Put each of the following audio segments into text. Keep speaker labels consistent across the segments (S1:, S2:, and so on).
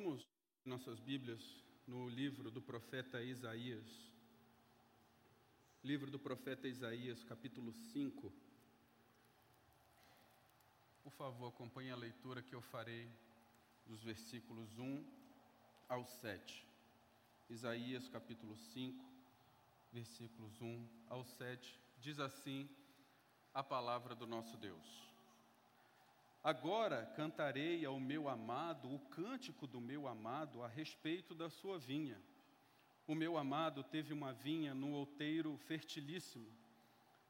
S1: Vamos nossas Bíblias no livro do profeta Isaías. Livro do profeta Isaías, capítulo 5. Por favor, acompanhe a leitura que eu farei dos versículos 1 ao 7. Isaías, capítulo 5, versículos 1 ao 7. Diz assim a palavra do nosso Deus. Agora cantarei ao meu amado o cântico do meu amado a respeito da sua vinha. O meu amado teve uma vinha num outeiro fertilíssimo.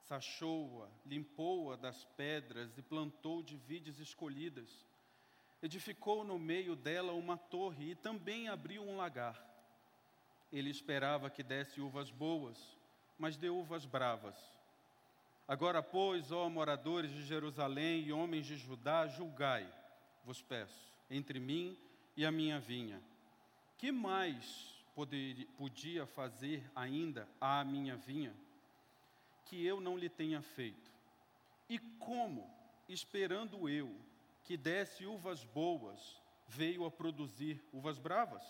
S1: Sachou-a, limpou-a das pedras e plantou de vides escolhidas. Edificou no meio dela uma torre e também abriu um lagar. Ele esperava que desse uvas boas, mas deu uvas bravas Agora, pois, ó moradores de Jerusalém e homens de Judá, julgai, vos peço, entre mim e a minha vinha. Que mais poder, podia fazer ainda à minha vinha que eu não lhe tenha feito? E como, esperando eu que desse uvas boas, veio a produzir uvas bravas?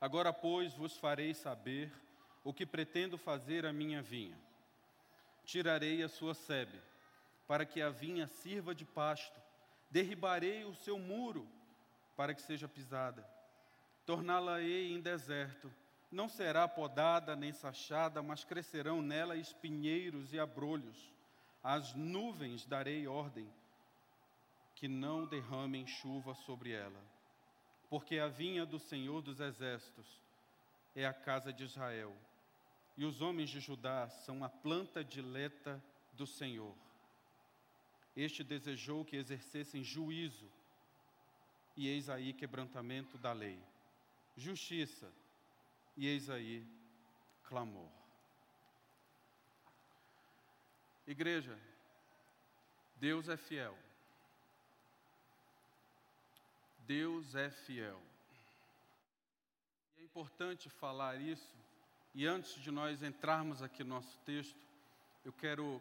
S1: Agora, pois, vos farei saber o que pretendo fazer à minha vinha tirarei a sua sebe, para que a vinha sirva de pasto, derribarei o seu muro, para que seja pisada, torná-la-ei em deserto, não será podada nem sachada, mas crescerão nela espinheiros e abrolhos. As nuvens darei ordem, que não derramem chuva sobre ela. Porque a vinha do Senhor dos Exércitos é a casa de Israel e os homens de Judá são a planta dileta do Senhor. Este desejou que exercessem juízo, e eis aí quebrantamento da lei, justiça, e eis aí clamor. Igreja, Deus é fiel. Deus é fiel. E é importante falar isso e antes de nós entrarmos aqui no nosso texto, eu quero,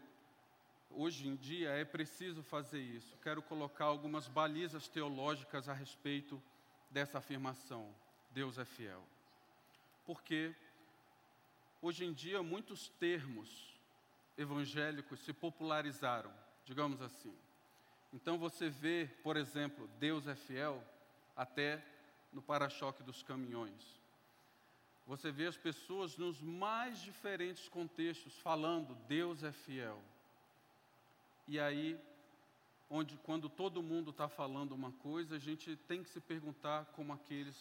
S1: hoje em dia é preciso fazer isso, quero colocar algumas balizas teológicas a respeito dessa afirmação: Deus é fiel. Porque hoje em dia muitos termos evangélicos se popularizaram, digamos assim. Então você vê, por exemplo, Deus é fiel até no para-choque dos caminhões. Você vê as pessoas nos mais diferentes contextos falando: Deus é fiel. E aí, onde quando todo mundo está falando uma coisa, a gente tem que se perguntar como aqueles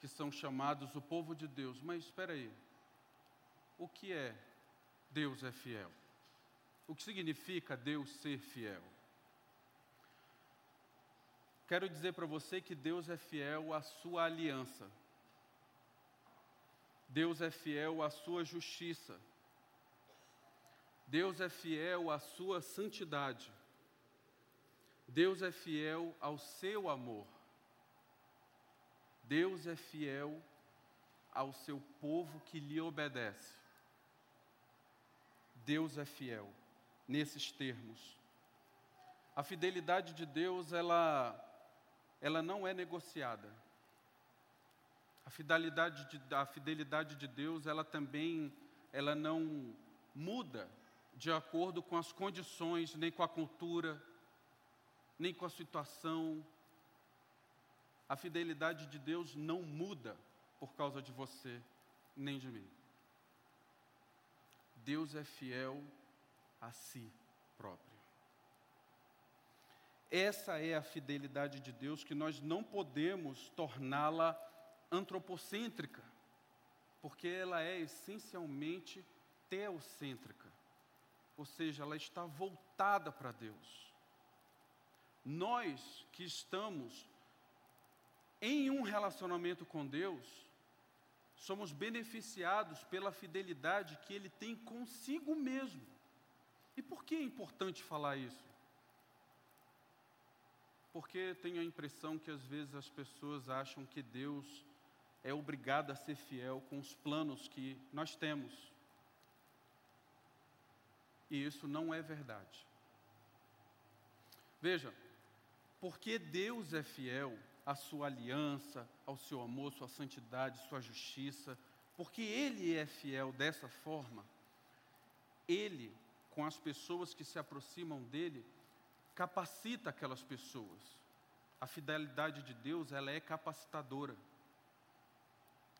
S1: que são chamados o povo de Deus. Mas espera aí, o que é Deus é fiel? O que significa Deus ser fiel? Quero dizer para você que Deus é fiel à sua aliança. Deus é fiel à sua justiça. Deus é fiel à sua santidade. Deus é fiel ao seu amor. Deus é fiel ao seu povo que lhe obedece. Deus é fiel nesses termos. A fidelidade de Deus, ela, ela não é negociada. A fidelidade de, a fidelidade de Deus, ela também, ela não muda de acordo com as condições, nem com a cultura, nem com a situação. A fidelidade de Deus não muda por causa de você, nem de mim. Deus é fiel a si próprio. Essa é a fidelidade de Deus que nós não podemos torná-la antropocêntrica, porque ela é essencialmente teocêntrica, ou seja, ela está voltada para Deus. Nós que estamos em um relacionamento com Deus, somos beneficiados pela fidelidade que Ele tem consigo mesmo. E por que é importante falar isso? Porque tenho a impressão que às vezes as pessoas acham que Deus é obrigado a ser fiel com os planos que nós temos. E isso não é verdade. Veja, porque Deus é fiel, à sua aliança, ao seu amor, sua santidade, sua justiça, porque Ele é fiel dessa forma, Ele, com as pessoas que se aproximam dele, capacita aquelas pessoas. A fidelidade de Deus, ela é capacitadora.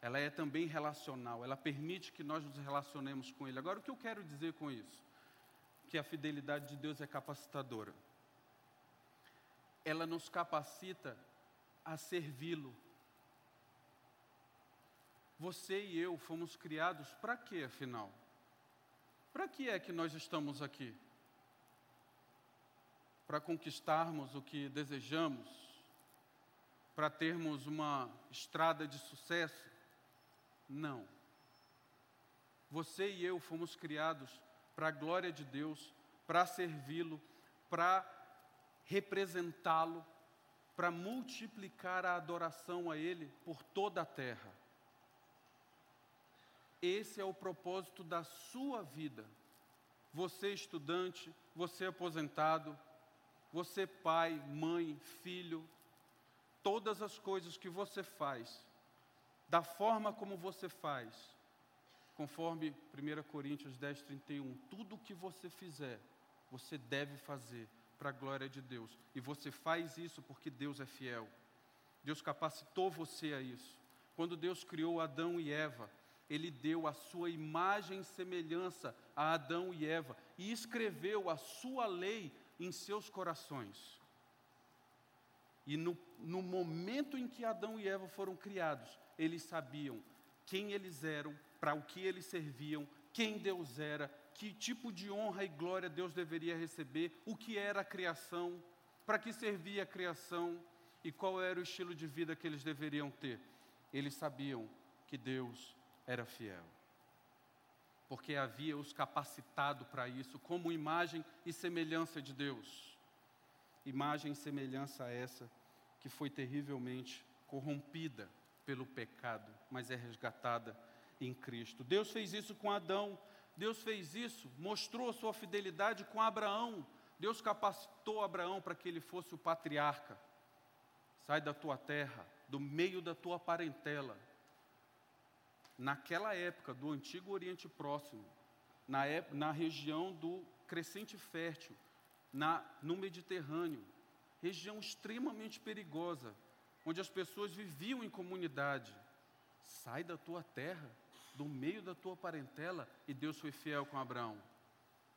S1: Ela é também relacional, ela permite que nós nos relacionemos com Ele. Agora, o que eu quero dizer com isso? Que a fidelidade de Deus é capacitadora. Ela nos capacita a servi-lo. Você e eu fomos criados para quê, afinal? Para que é que nós estamos aqui? Para conquistarmos o que desejamos? Para termos uma estrada de sucesso? Não. Você e eu fomos criados para a glória de Deus, para servi-lo, para representá-lo, para multiplicar a adoração a Ele por toda a terra. Esse é o propósito da sua vida. Você, estudante, você, aposentado, você, pai, mãe, filho, todas as coisas que você faz, da forma como você faz, conforme 1 Coríntios 10, 31, tudo o que você fizer, você deve fazer para a glória de Deus. E você faz isso porque Deus é fiel. Deus capacitou você a isso. Quando Deus criou Adão e Eva, Ele deu a sua imagem e semelhança a Adão e Eva e escreveu a sua lei em seus corações. E no, no momento em que Adão e Eva foram criados, eles sabiam quem eles eram, para o que eles serviam, quem Deus era, que tipo de honra e glória Deus deveria receber, o que era a criação, para que servia a criação e qual era o estilo de vida que eles deveriam ter. Eles sabiam que Deus era fiel. Porque havia os capacitado para isso, como imagem e semelhança de Deus. Imagem e semelhança essa que foi terrivelmente corrompida pelo pecado, mas é resgatada em Cristo. Deus fez isso com Adão, Deus fez isso, mostrou a sua fidelidade com Abraão. Deus capacitou Abraão para que ele fosse o patriarca. Sai da tua terra, do meio da tua parentela. Naquela época do antigo Oriente Próximo, na, época, na região do crescente fértil, na, no Mediterrâneo, região extremamente perigosa, onde as pessoas viviam em comunidade. Sai da tua terra, do meio da tua parentela, e Deus foi fiel com Abraão,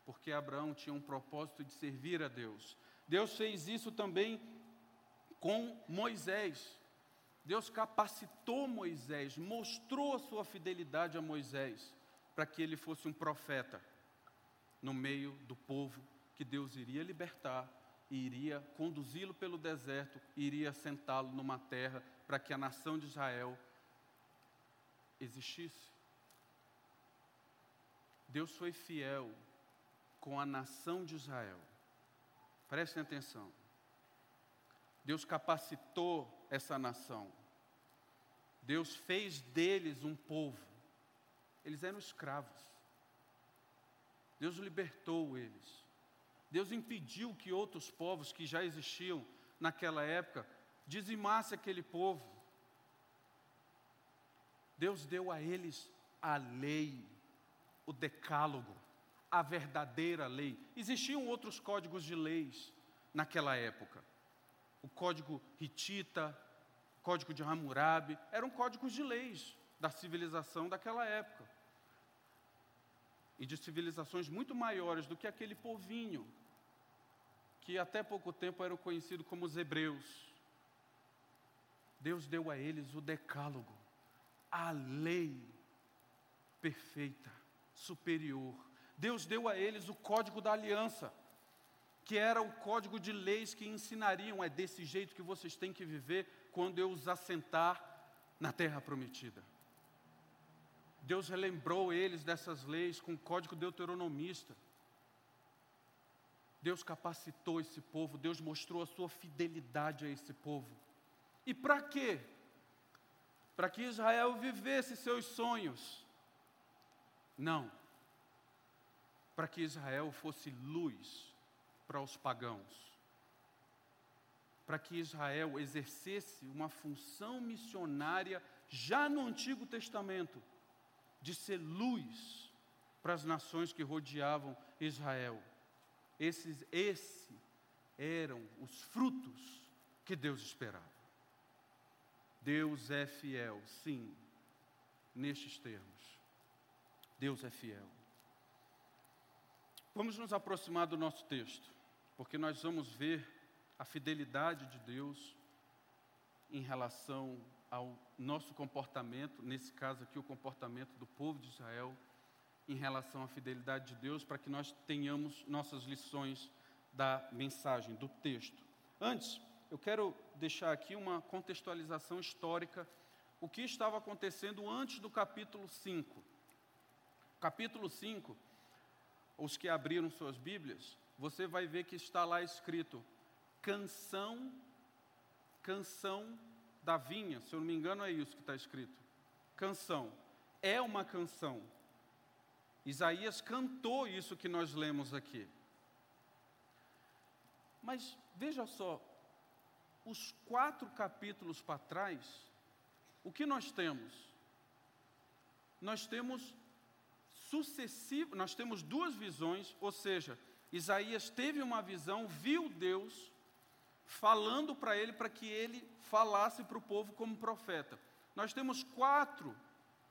S1: porque Abraão tinha um propósito de servir a Deus. Deus fez isso também com Moisés. Deus capacitou Moisés, mostrou a sua fidelidade a Moisés, para que ele fosse um profeta no meio do povo que Deus iria libertar e iria conduzi-lo pelo deserto, iria sentá-lo numa terra para que a nação de Israel existisse. Deus foi fiel com a nação de Israel. Prestem atenção. Deus capacitou essa nação. Deus fez deles um povo. Eles eram escravos. Deus libertou eles. Deus impediu que outros povos que já existiam naquela época dizimassem aquele povo. Deus deu a eles a lei, o decálogo, a verdadeira lei. Existiam outros códigos de leis naquela época. O código hitita, código de Hammurabi, eram códigos de leis da civilização daquela época. E de civilizações muito maiores do que aquele povinho que até pouco tempo eram conhecidos como os hebreus. Deus deu a eles o decálogo, a lei perfeita, superior. Deus deu a eles o código da aliança, que era o código de leis que ensinariam, é desse jeito que vocês têm que viver quando eu os assentar na terra prometida. Deus relembrou eles dessas leis com o código deuteronomista. Deus capacitou esse povo, Deus mostrou a sua fidelidade a esse povo. E para quê? Para que Israel vivesse seus sonhos. Não. Para que Israel fosse luz para os pagãos. para que Israel exercesse uma função missionária já no Antigo Testamento, de ser luz para as nações que rodeavam Israel. Esses, esse eram os frutos que Deus esperava. Deus é fiel, sim, nestes termos. Deus é fiel. Vamos nos aproximar do nosso texto, porque nós vamos ver a fidelidade de Deus em relação ao nosso comportamento, nesse caso aqui, o comportamento do povo de Israel, em relação à fidelidade de Deus, para que nós tenhamos nossas lições da mensagem, do texto. Antes, eu quero deixar aqui uma contextualização histórica, o que estava acontecendo antes do capítulo 5. Capítulo 5, os que abriram suas Bíblias, você vai ver que está lá escrito canção, canção da vinha, se eu não me engano é isso que está escrito. Canção, é uma canção. Isaías cantou isso que nós lemos aqui. Mas veja só, os quatro capítulos para trás, o que nós temos? Nós temos sucessivo, nós temos duas visões, ou seja, Isaías teve uma visão, viu Deus falando para ele para que ele falasse para o povo como profeta. Nós temos quatro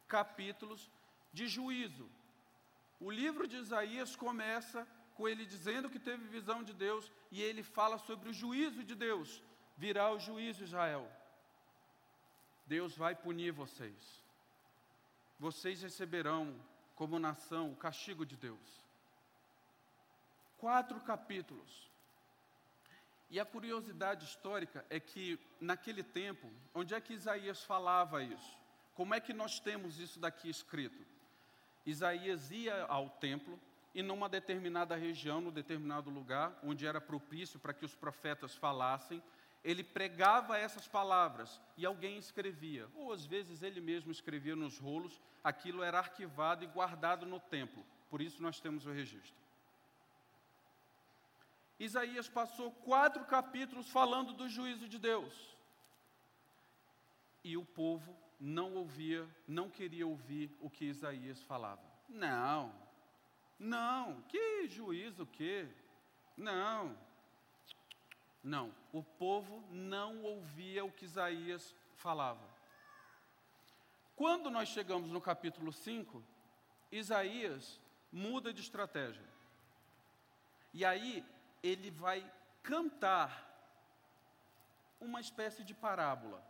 S1: capítulos de juízo. O livro de Isaías começa com ele dizendo que teve visão de Deus e ele fala sobre o juízo de Deus. Virá o juízo, Israel. Deus vai punir vocês. Vocês receberão, como nação, o castigo de Deus. Quatro capítulos. E a curiosidade histórica é que, naquele tempo, onde é que Isaías falava isso? Como é que nós temos isso daqui escrito? Isaías ia ao templo e, numa determinada região, num determinado lugar, onde era propício para que os profetas falassem, ele pregava essas palavras e alguém escrevia, ou às vezes ele mesmo escrevia nos rolos, aquilo era arquivado e guardado no templo, por isso nós temos o registro. Isaías passou quatro capítulos falando do juízo de Deus. E o povo não ouvia, não queria ouvir o que Isaías falava. Não, não, que juízo o quê? Não, não, o povo não ouvia o que Isaías falava. Quando nós chegamos no capítulo 5, Isaías muda de estratégia. E aí ele vai cantar uma espécie de parábola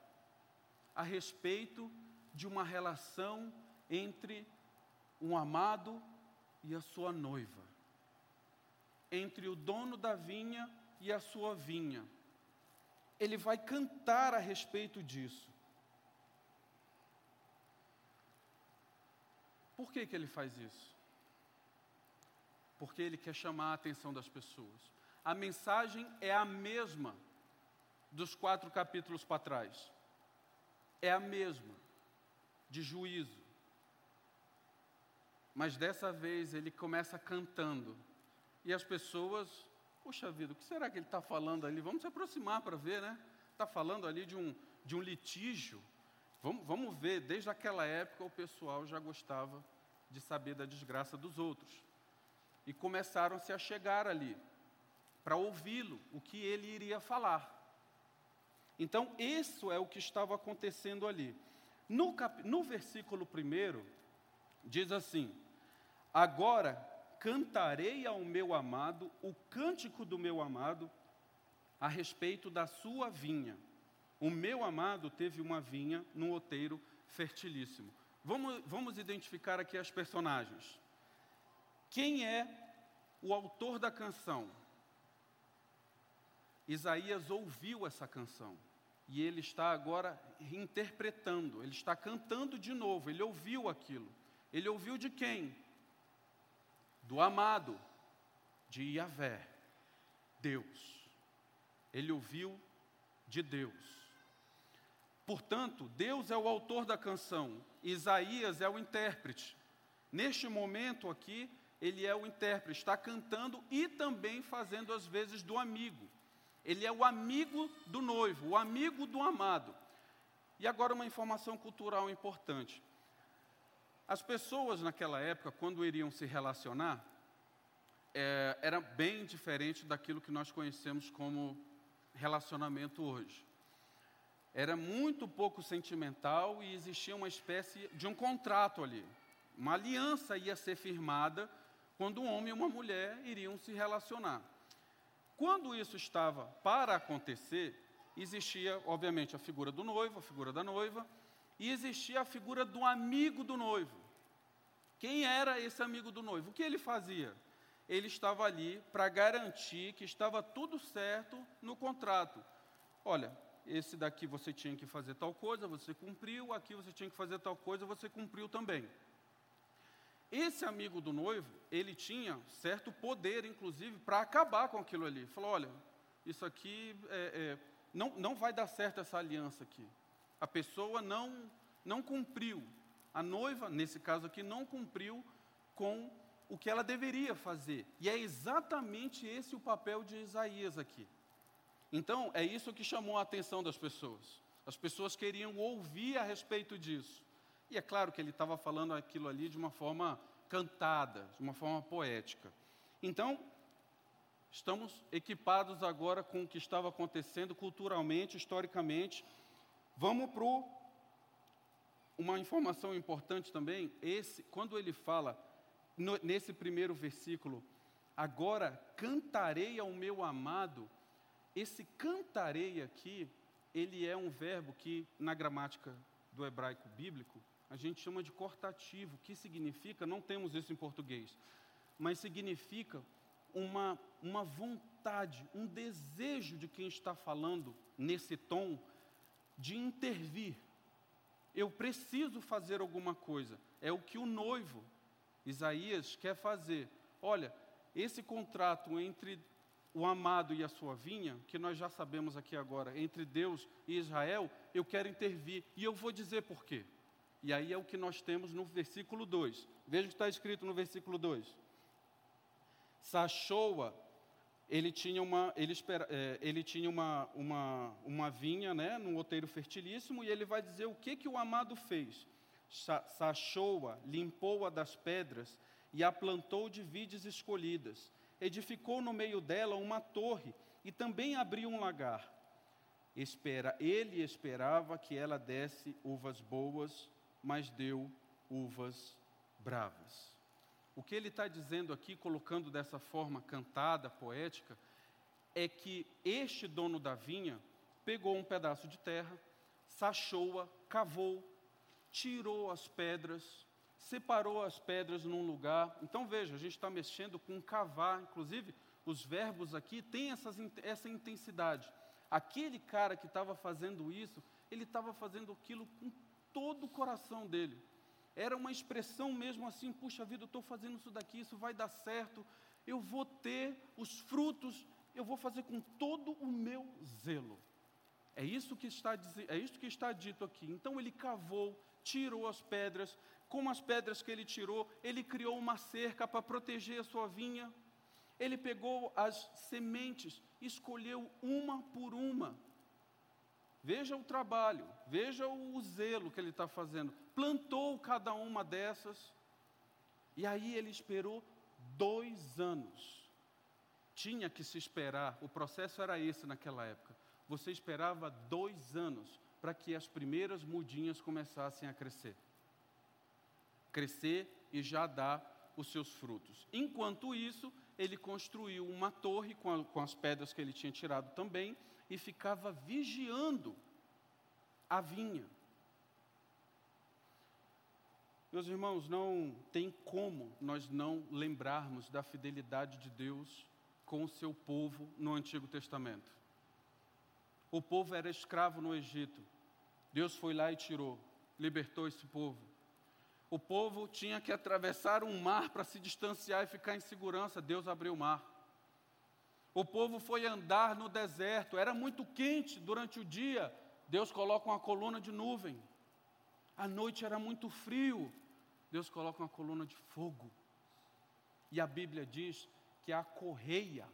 S1: a respeito de uma relação entre um amado e a sua noiva, entre o dono da vinha e a sua vinha. Ele vai cantar a respeito disso. Por que, que ele faz isso? Porque ele quer chamar a atenção das pessoas a mensagem é a mesma dos quatro capítulos para trás. É a mesma, de juízo. Mas dessa vez ele começa cantando. E as pessoas, puxa vida, o que será que ele está falando ali? Vamos se aproximar para ver, né? Está falando ali de um, de um litígio. Vamos, vamos ver, desde aquela época o pessoal já gostava de saber da desgraça dos outros. E começaram-se a chegar ali para ouvi-lo, o que ele iria falar. Então, isso é o que estava acontecendo ali. No, cap... no versículo 1, diz assim: Agora cantarei ao meu amado o cântico do meu amado a respeito da sua vinha. O meu amado teve uma vinha num outeiro fertilíssimo. Vamos, vamos identificar aqui as personagens. Quem é o autor da canção? Isaías ouviu essa canção e ele está agora interpretando, ele está cantando de novo, ele ouviu aquilo. Ele ouviu de quem? Do amado, de Yahvé, Deus. Ele ouviu de Deus. Portanto, Deus é o autor da canção, Isaías é o intérprete. Neste momento aqui, ele é o intérprete, está cantando e também fazendo as vezes do amigo. Ele é o amigo do noivo, o amigo do amado. E agora uma informação cultural importante. As pessoas naquela época, quando iriam se relacionar, é, era bem diferente daquilo que nós conhecemos como relacionamento hoje. Era muito pouco sentimental e existia uma espécie de um contrato ali. Uma aliança ia ser firmada quando um homem e uma mulher iriam se relacionar. Quando isso estava para acontecer, existia, obviamente, a figura do noivo, a figura da noiva, e existia a figura do amigo do noivo. Quem era esse amigo do noivo? O que ele fazia? Ele estava ali para garantir que estava tudo certo no contrato. Olha, esse daqui você tinha que fazer tal coisa, você cumpriu, aqui você tinha que fazer tal coisa, você cumpriu também. Esse amigo do noivo, ele tinha certo poder, inclusive, para acabar com aquilo ali. Falou: olha, isso aqui é, é, não, não vai dar certo essa aliança aqui. A pessoa não, não cumpriu. A noiva, nesse caso aqui, não cumpriu com o que ela deveria fazer. E é exatamente esse o papel de Isaías aqui. Então, é isso que chamou a atenção das pessoas. As pessoas queriam ouvir a respeito disso. E é claro que ele estava falando aquilo ali de uma forma cantada, de uma forma poética. Então, estamos equipados agora com o que estava acontecendo culturalmente, historicamente. Vamos para uma informação importante também. Esse, quando ele fala no, nesse primeiro versículo, agora cantarei ao meu amado. Esse cantarei aqui, ele é um verbo que na gramática do hebraico bíblico a gente chama de cortativo, que significa, não temos isso em português, mas significa uma, uma vontade, um desejo de quem está falando nesse tom de intervir. Eu preciso fazer alguma coisa. É o que o noivo, Isaías, quer fazer. Olha, esse contrato entre o amado e a sua vinha, que nós já sabemos aqui agora, entre Deus e Israel, eu quero intervir. E eu vou dizer por quê. E aí é o que nós temos no versículo 2. Veja o que está escrito no versículo 2. Sachoa, ele tinha uma, ele, espera, é, ele tinha uma, uma, uma vinha né, num outeiro fertilíssimo, e ele vai dizer o que, que o amado fez. Sachoa, limpou-a das pedras e a plantou de vides escolhidas. Edificou no meio dela uma torre e também abriu um lagar. Espera, ele esperava que ela desse uvas boas mas deu uvas bravas. O que ele está dizendo aqui, colocando dessa forma cantada, poética, é que este dono da vinha pegou um pedaço de terra, sachou-a, cavou, tirou as pedras, separou as pedras num lugar. Então veja, a gente está mexendo com cavar, inclusive os verbos aqui têm essas, essa intensidade. Aquele cara que estava fazendo isso, ele estava fazendo aquilo com todo o coração dele. Era uma expressão mesmo assim: puxa vida, eu estou fazendo isso daqui, isso vai dar certo, eu vou ter os frutos, eu vou fazer com todo o meu zelo. É isso que está, é isso que está dito aqui. Então ele cavou, tirou as pedras, com as pedras que ele tirou, ele criou uma cerca para proteger a sua vinha. Ele pegou as sementes, escolheu uma por uma Veja o trabalho, veja o zelo que ele está fazendo. Plantou cada uma dessas, e aí ele esperou dois anos. Tinha que se esperar, o processo era esse naquela época. Você esperava dois anos para que as primeiras mudinhas começassem a crescer. Crescer e já dar os seus frutos. Enquanto isso, ele construiu uma torre com, a, com as pedras que ele tinha tirado também, e ficava vigiando a vinha. Meus irmãos, não tem como nós não lembrarmos da fidelidade de Deus com o seu povo no Antigo Testamento. O povo era escravo no Egito. Deus foi lá e tirou, libertou esse povo. O povo tinha que atravessar um mar para se distanciar e ficar em segurança. Deus abriu o mar. O povo foi andar no deserto, era muito quente durante o dia, Deus coloca uma coluna de nuvem. À noite era muito frio, Deus coloca uma coluna de fogo. E a Bíblia diz que a correia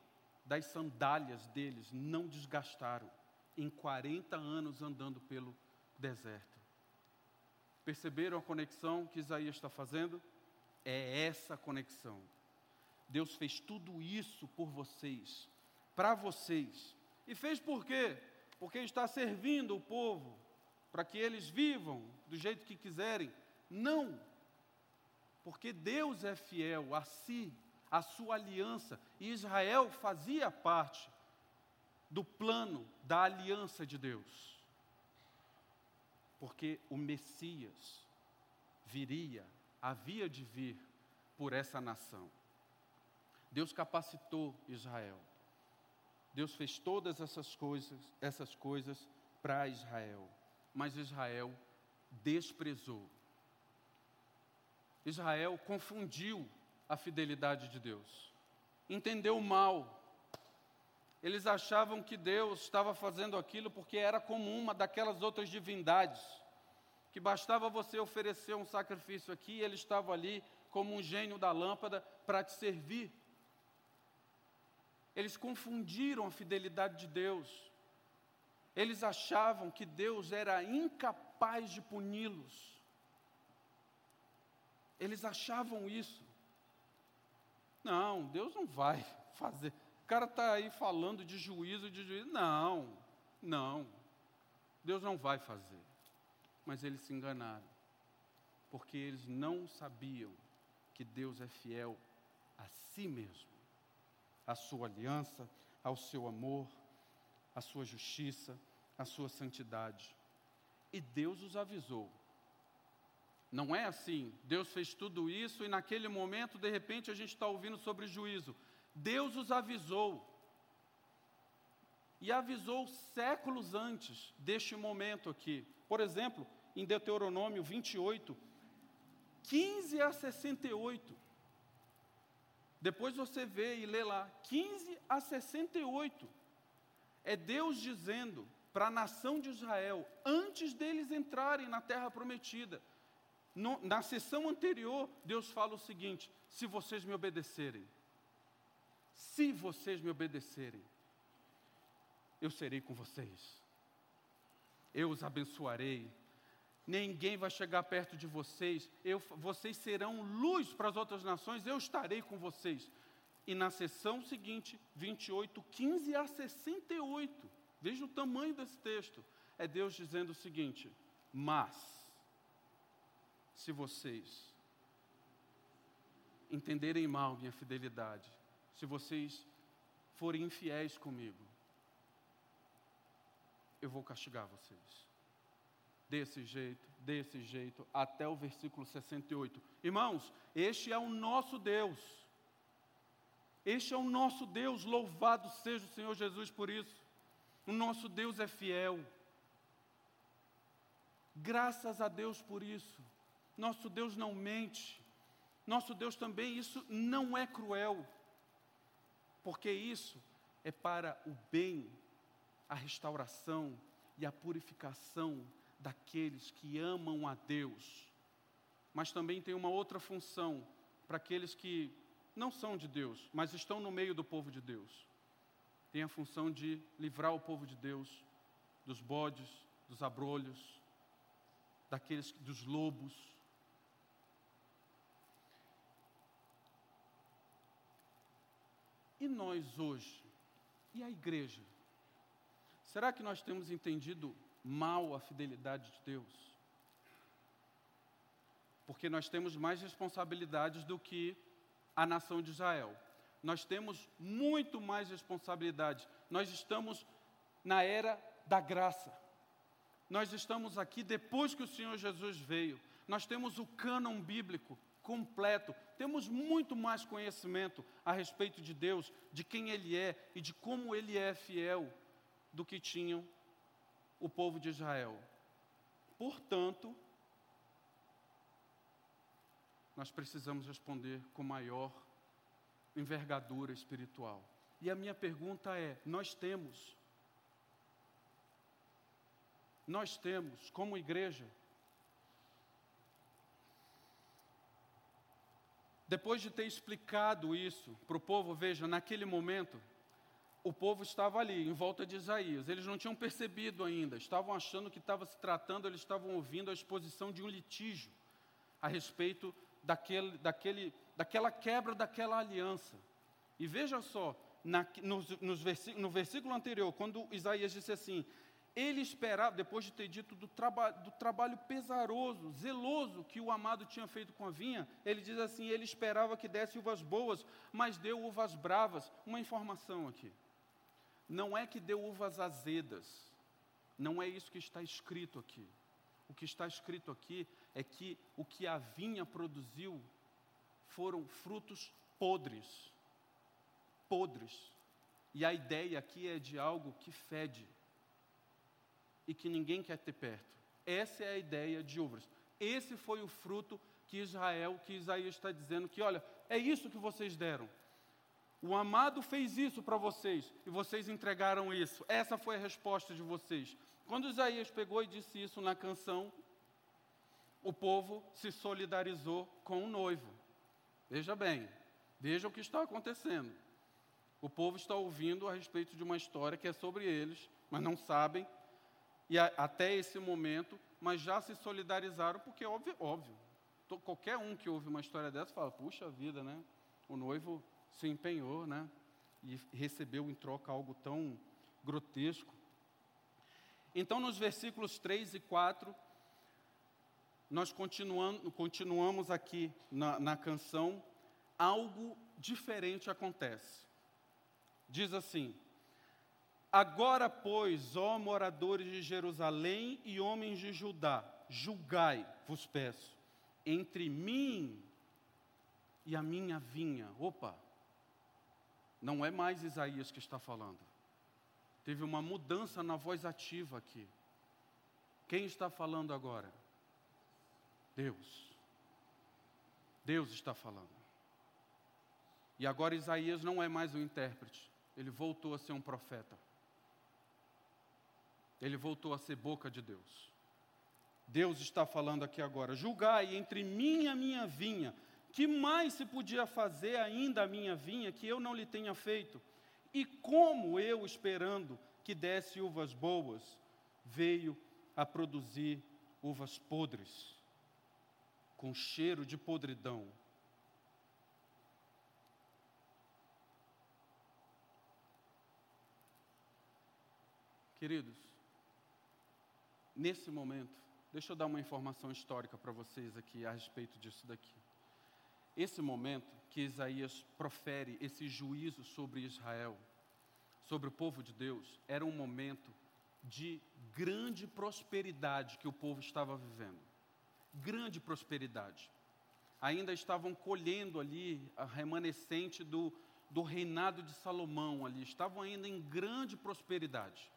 S1: das sandálias deles não desgastaram em 40 anos andando pelo deserto. Perceberam a conexão que Isaías está fazendo? É essa conexão. Deus fez tudo isso por vocês, para vocês. E fez por quê? Porque está servindo o povo, para que eles vivam do jeito que quiserem. Não, porque Deus é fiel a si, a sua aliança, e Israel fazia parte do plano da aliança de Deus. Porque o Messias viria, havia de vir por essa nação. Deus capacitou Israel. Deus fez todas essas coisas, essas coisas para Israel, mas Israel desprezou. Israel confundiu a fidelidade de Deus, entendeu mal. Eles achavam que Deus estava fazendo aquilo porque era como uma daquelas outras divindades, que bastava você oferecer um sacrifício aqui e ele estava ali como um gênio da lâmpada para te servir. Eles confundiram a fidelidade de Deus. Eles achavam que Deus era incapaz de puni-los. Eles achavam isso. Não, Deus não vai fazer. O cara está aí falando de juízo, de juízo. Não, não. Deus não vai fazer. Mas eles se enganaram. Porque eles não sabiam que Deus é fiel a si mesmo, à sua aliança, ao seu amor, à sua justiça, à sua santidade. E Deus os avisou não é assim. Deus fez tudo isso e naquele momento, de repente, a gente está ouvindo sobre juízo. Deus os avisou. E avisou séculos antes deste momento aqui. Por exemplo, em Deuteronômio 28, 15 a 68. Depois você vê e lê lá, 15 a 68. É Deus dizendo para a nação de Israel, antes deles entrarem na terra prometida: no, na sessão anterior, Deus fala o seguinte: se vocês me obedecerem, se vocês me obedecerem, eu serei com vocês, eu os abençoarei, ninguém vai chegar perto de vocês, eu, vocês serão luz para as outras nações, eu estarei com vocês. E na sessão seguinte, 28, 15 a 68, veja o tamanho desse texto, é Deus dizendo o seguinte: mas se vocês entenderem mal minha fidelidade, se vocês forem infiéis comigo, eu vou castigar vocês. Desse jeito, desse jeito, até o versículo 68. Irmãos, este é o nosso Deus. Este é o nosso Deus, louvado seja o Senhor Jesus por isso. O nosso Deus é fiel. Graças a Deus por isso. Nosso Deus não mente. Nosso Deus também, isso não é cruel. Porque isso é para o bem, a restauração e a purificação daqueles que amam a Deus. Mas também tem uma outra função para aqueles que não são de Deus, mas estão no meio do povo de Deus. Tem a função de livrar o povo de Deus dos bodes, dos abrolhos, daqueles dos lobos, E nós hoje? E a igreja? Será que nós temos entendido mal a fidelidade de Deus? Porque nós temos mais responsabilidades do que a nação de Israel. Nós temos muito mais responsabilidades. Nós estamos na era da graça. Nós estamos aqui depois que o Senhor Jesus veio. Nós temos o cânon bíblico completo. Temos muito mais conhecimento a respeito de Deus, de quem Ele é e de como Ele é fiel do que tinham o povo de Israel. Portanto, nós precisamos responder com maior envergadura espiritual. E a minha pergunta é: nós temos, nós temos, como igreja, Depois de ter explicado isso para o povo, veja, naquele momento, o povo estava ali, em volta de Isaías. Eles não tinham percebido ainda, estavam achando que estava se tratando, eles estavam ouvindo a exposição de um litígio a respeito daquele, daquele, daquela quebra daquela aliança. E veja só, na, nos, nos no versículo anterior, quando Isaías disse assim: ele esperava, depois de ter dito do, traba, do trabalho pesaroso, zeloso que o amado tinha feito com a vinha, ele diz assim: ele esperava que desse uvas boas, mas deu uvas bravas. Uma informação aqui. Não é que deu uvas azedas, não é isso que está escrito aqui. O que está escrito aqui é que o que a vinha produziu foram frutos podres. Podres. E a ideia aqui é de algo que fede e que ninguém quer ter perto. Essa é a ideia de uvas. Esse foi o fruto que Israel, que Isaías está dizendo que, olha, é isso que vocês deram. O amado fez isso para vocês e vocês entregaram isso. Essa foi a resposta de vocês. Quando Isaías pegou e disse isso na canção, o povo se solidarizou com o noivo. Veja bem, veja o que está acontecendo. O povo está ouvindo a respeito de uma história que é sobre eles, mas não sabem e a, até esse momento, mas já se solidarizaram, porque é óbvio, óbvio. qualquer um que ouve uma história dessa fala, puxa vida, né? O noivo se empenhou, né? E recebeu em troca algo tão grotesco. Então, nos versículos 3 e 4, nós continuamos aqui na, na canção, algo diferente acontece. Diz assim: Agora, pois, ó moradores de Jerusalém e homens de Judá, julgai, vos peço, entre mim e a minha vinha. Opa! Não é mais Isaías que está falando. Teve uma mudança na voz ativa aqui. Quem está falando agora? Deus. Deus está falando. E agora Isaías não é mais um intérprete, ele voltou a ser um profeta. Ele voltou a ser boca de Deus. Deus está falando aqui agora: julgai entre mim e a minha vinha. Que mais se podia fazer ainda a minha vinha que eu não lhe tenha feito? E como eu, esperando que desse uvas boas, veio a produzir uvas podres, com cheiro de podridão. Queridos, nesse momento, deixa eu dar uma informação histórica para vocês aqui a respeito disso daqui. Esse momento que Isaías profere esse juízo sobre Israel, sobre o povo de Deus, era um momento de grande prosperidade que o povo estava vivendo. Grande prosperidade. Ainda estavam colhendo ali a remanescente do, do reinado de Salomão ali, estavam ainda em grande prosperidade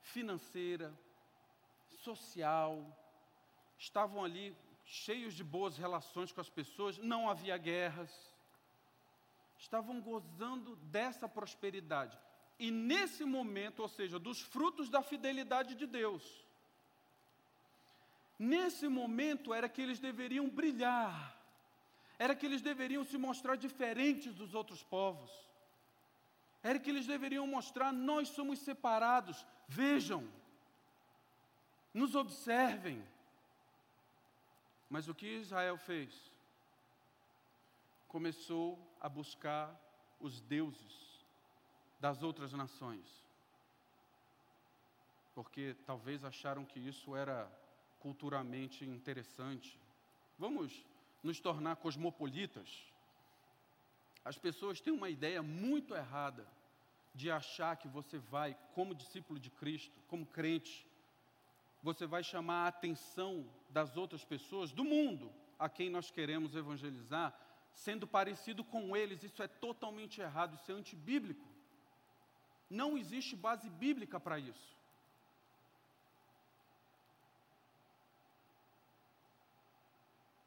S1: financeira, social, estavam ali cheios de boas relações com as pessoas, não havia guerras, estavam gozando dessa prosperidade. E nesse momento, ou seja, dos frutos da fidelidade de Deus, nesse momento era que eles deveriam brilhar, era que eles deveriam se mostrar diferentes dos outros povos, era que eles deveriam mostrar: nós somos separados, vejam, nos observem. Mas o que Israel fez? Começou a buscar os deuses das outras nações. Porque talvez acharam que isso era culturalmente interessante. Vamos nos tornar cosmopolitas. As pessoas têm uma ideia muito errada de achar que você vai, como discípulo de Cristo, como crente, você vai chamar a atenção das outras pessoas, do mundo, a quem nós queremos evangelizar, sendo parecido com eles. Isso é totalmente errado, isso é antibíblico. Não existe base bíblica para isso.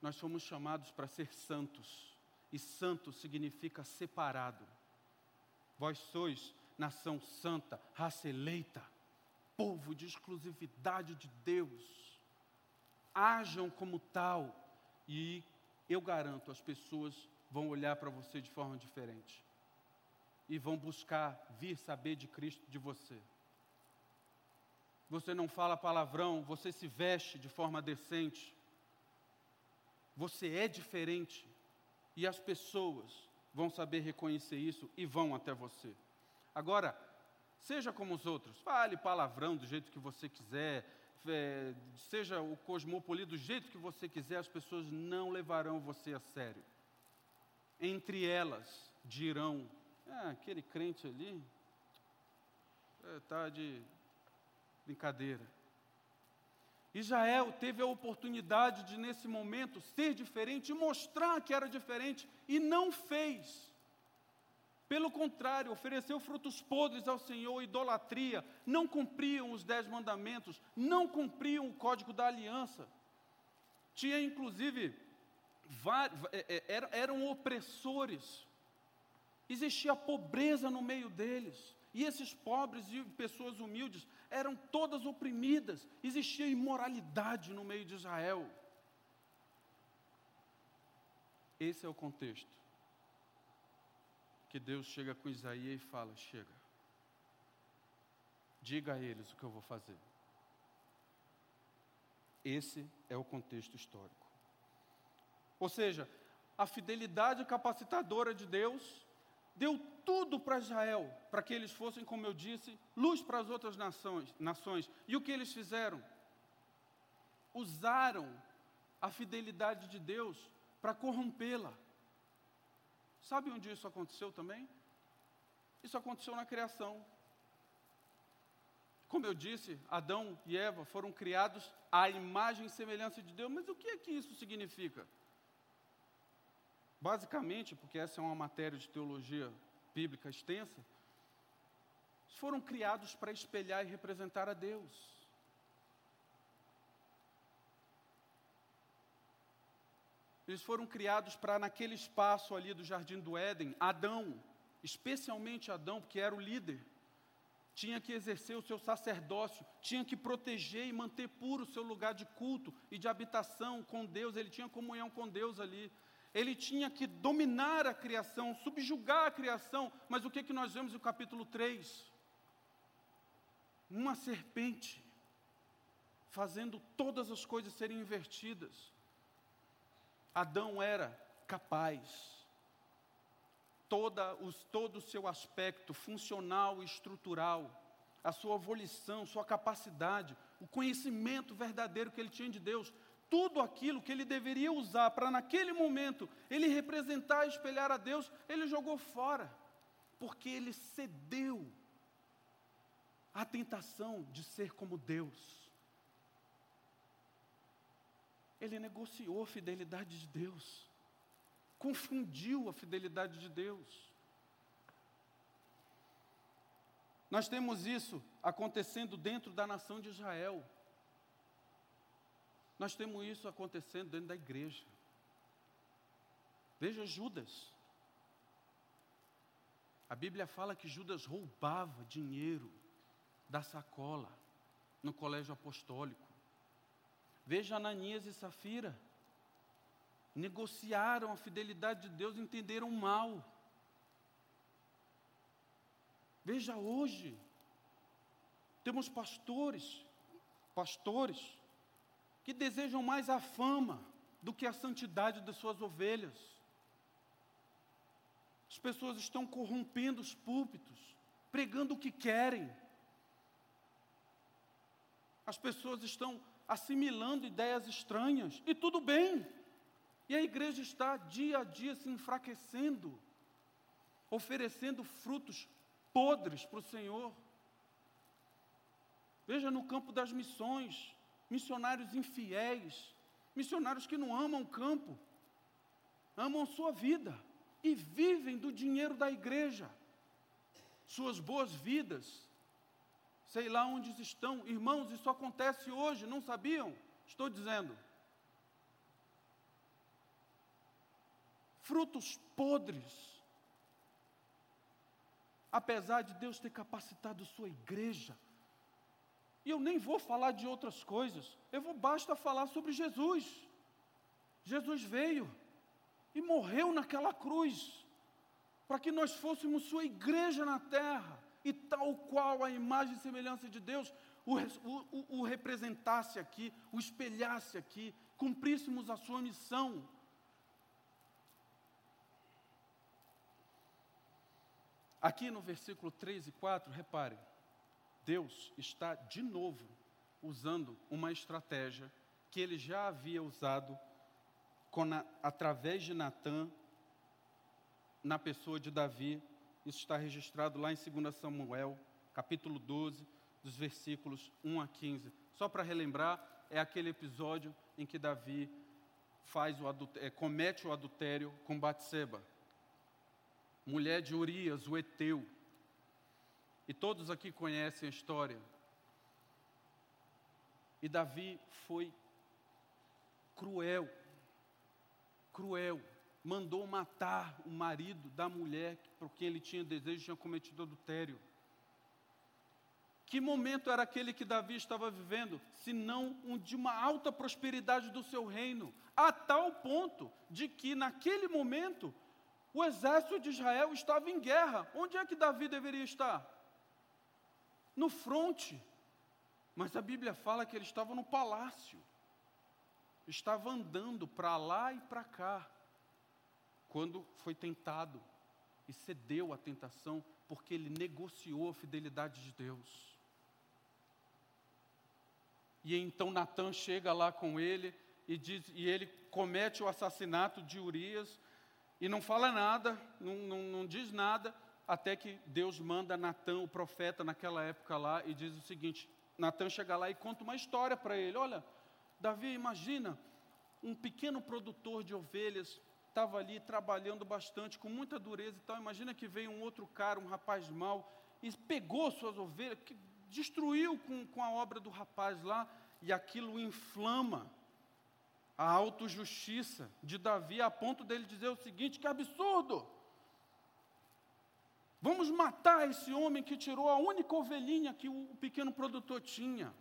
S1: Nós somos chamados para ser santos, e santo significa separado. Vós sois nação santa, raça eleita povo de exclusividade de Deus. Ajam como tal e eu garanto, as pessoas vão olhar para você de forma diferente. e vão buscar vir saber de Cristo de você. Você não fala palavrão, você se veste de forma decente. Você é diferente e as pessoas vão saber reconhecer isso e vão até você. Agora, seja como os outros, fale palavrão do jeito que você quiser, é, seja o cosmopolita do jeito que você quiser, as pessoas não levarão você a sério. Entre elas dirão: ah, aquele crente ali está é, de brincadeira. Israel teve a oportunidade de, nesse momento, ser diferente mostrar que era diferente, e não fez. Pelo contrário, ofereceu frutos podres ao Senhor, idolatria, não cumpriam os dez mandamentos, não cumpriam o código da aliança. Tinha inclusive, é, é, eram opressores, existia pobreza no meio deles, e esses pobres e pessoas humildes eram todas oprimidas, existia imoralidade no meio de Israel. Esse é o contexto que Deus chega com Isaías e fala: Chega, diga a eles o que eu vou fazer. Esse é o contexto histórico. Ou seja, a fidelidade capacitadora de Deus deu tudo para Israel, para que eles fossem, como eu disse, luz para as outras nações, nações. E o que eles fizeram? Usaram a fidelidade de Deus para corrompê-la. Sabe onde isso aconteceu também? Isso aconteceu na criação. Como eu disse, Adão e Eva foram criados à imagem e semelhança de Deus, mas o que é que isso significa? Basicamente, porque essa é uma matéria de teologia bíblica extensa, foram criados para espelhar e representar a Deus. Eles foram criados para, naquele espaço ali do jardim do Éden, Adão, especialmente Adão, porque era o líder, tinha que exercer o seu sacerdócio, tinha que proteger e manter puro o seu lugar de culto e de habitação com Deus, ele tinha comunhão com Deus ali. Ele tinha que dominar a criação, subjugar a criação, mas o que, que nós vemos no capítulo 3? Uma serpente fazendo todas as coisas serem invertidas. Adão era capaz, toda os, todo o seu aspecto funcional e estrutural, a sua volição, sua capacidade, o conhecimento verdadeiro que ele tinha de Deus, tudo aquilo que ele deveria usar para naquele momento ele representar e espelhar a Deus, ele jogou fora, porque ele cedeu à tentação de ser como Deus. Ele negociou a fidelidade de Deus, confundiu a fidelidade de Deus. Nós temos isso acontecendo dentro da nação de Israel. Nós temos isso acontecendo dentro da igreja. Veja Judas. A Bíblia fala que Judas roubava dinheiro da sacola no colégio apostólico. Veja Ananias e Safira. Negociaram a fidelidade de Deus, entenderam mal. Veja hoje, temos pastores, pastores, que desejam mais a fama do que a santidade das suas ovelhas. As pessoas estão corrompendo os púlpitos, pregando o que querem. As pessoas estão assimilando ideias estranhas, e tudo bem. E a igreja está dia a dia se enfraquecendo, oferecendo frutos podres para o Senhor. Veja no campo das missões, missionários infiéis, missionários que não amam o campo, amam sua vida e vivem do dinheiro da igreja. Suas boas vidas sei lá onde estão. Irmãos, isso acontece hoje, não sabiam? Estou dizendo. Frutos podres. Apesar de Deus ter capacitado sua igreja, e eu nem vou falar de outras coisas, eu vou basta falar sobre Jesus. Jesus veio e morreu naquela cruz para que nós fôssemos sua igreja na terra, e tal qual a imagem e semelhança de Deus, o, o, o representasse aqui, o espelhasse aqui, cumpríssemos a sua missão. Aqui no versículo 3 e 4, repare, Deus está de novo usando uma estratégia que ele já havia usado através de Natã, na pessoa de Davi. Isso está registrado lá em 2 Samuel, capítulo 12, dos versículos 1 a 15. Só para relembrar, é aquele episódio em que Davi faz o é, comete o adultério com Batseba, mulher de Urias, o Eteu. E todos aqui conhecem a história. E Davi foi cruel, cruel, mandou matar o marido da mulher por quem ele tinha desejo, tinha cometido adultério. Que momento era aquele que Davi estava vivendo, se não um de uma alta prosperidade do seu reino, a tal ponto de que naquele momento o exército de Israel estava em guerra. Onde é que Davi deveria estar? No fronte. Mas a Bíblia fala que ele estava no palácio. Estava andando para lá e para cá. Quando foi tentado e cedeu à tentação, porque ele negociou a fidelidade de Deus. E então Natan chega lá com ele e, diz, e ele comete o assassinato de Urias e não fala nada, não, não, não diz nada, até que Deus manda Natan, o profeta, naquela época lá, e diz o seguinte: Natan chega lá e conta uma história para ele. Olha, Davi, imagina, um pequeno produtor de ovelhas estava ali trabalhando bastante, com muita dureza e tal. Imagina que veio um outro cara, um rapaz mau, e pegou suas ovelhas, que destruiu com, com a obra do rapaz lá, e aquilo inflama a autojustiça de Davi, a ponto dele dizer o seguinte: que absurdo! Vamos matar esse homem que tirou a única ovelhinha que o pequeno produtor tinha.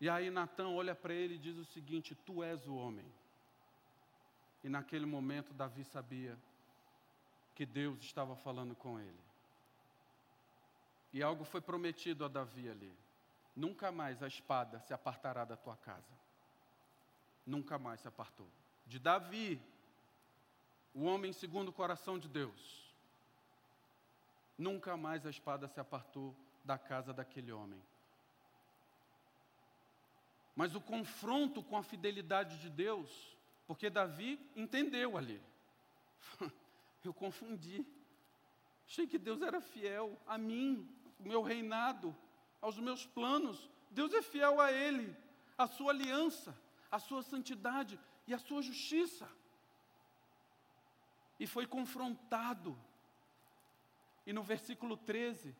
S1: E aí Natan olha para ele e diz o seguinte: Tu és o homem. E naquele momento Davi sabia que Deus estava falando com ele. E algo foi prometido a Davi ali: nunca mais a espada se apartará da tua casa. Nunca mais se apartou. De Davi, o homem segundo o coração de Deus, nunca mais a espada se apartou da casa daquele homem. Mas o confronto com a fidelidade de Deus, porque Davi entendeu ali. Eu confundi. Achei que Deus era fiel a mim, o meu reinado, aos meus planos. Deus é fiel a Ele, a sua aliança, a sua santidade e a sua justiça. E foi confrontado. E no versículo 13,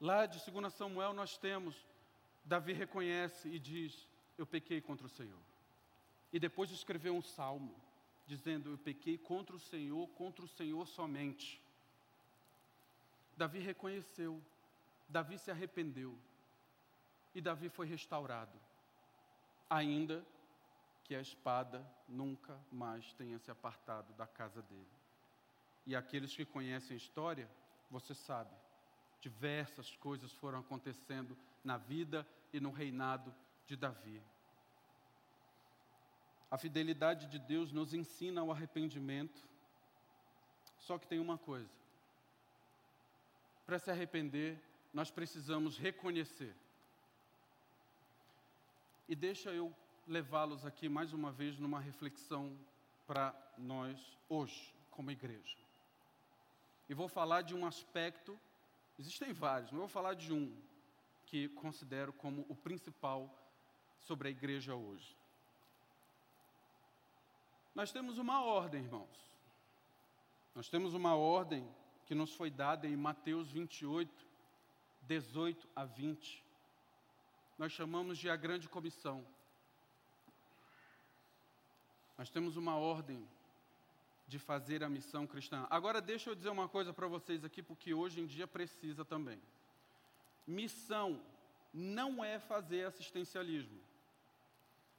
S1: lá de 2 Samuel, nós temos: Davi reconhece e diz: Eu pequei contra o Senhor. E depois escreveu um salmo, dizendo: Eu pequei contra o Senhor, contra o Senhor somente. Davi reconheceu Davi se arrependeu e Davi foi restaurado, ainda que a espada nunca mais tenha se apartado da casa dele. E aqueles que conhecem a história, você sabe, diversas coisas foram acontecendo na vida e no reinado de Davi. A fidelidade de Deus nos ensina ao arrependimento, só que tem uma coisa: para se arrepender, nós precisamos reconhecer. E deixa eu levá-los aqui mais uma vez numa reflexão para nós hoje, como igreja. E vou falar de um aspecto, existem vários, mas vou falar de um que considero como o principal sobre a igreja hoje. Nós temos uma ordem, irmãos. Nós temos uma ordem que nos foi dada em Mateus 28, 18 a 20. Nós chamamos de a grande comissão. Nós temos uma ordem de fazer a missão cristã. Agora deixa eu dizer uma coisa para vocês aqui, porque hoje em dia precisa também. Missão não é fazer assistencialismo.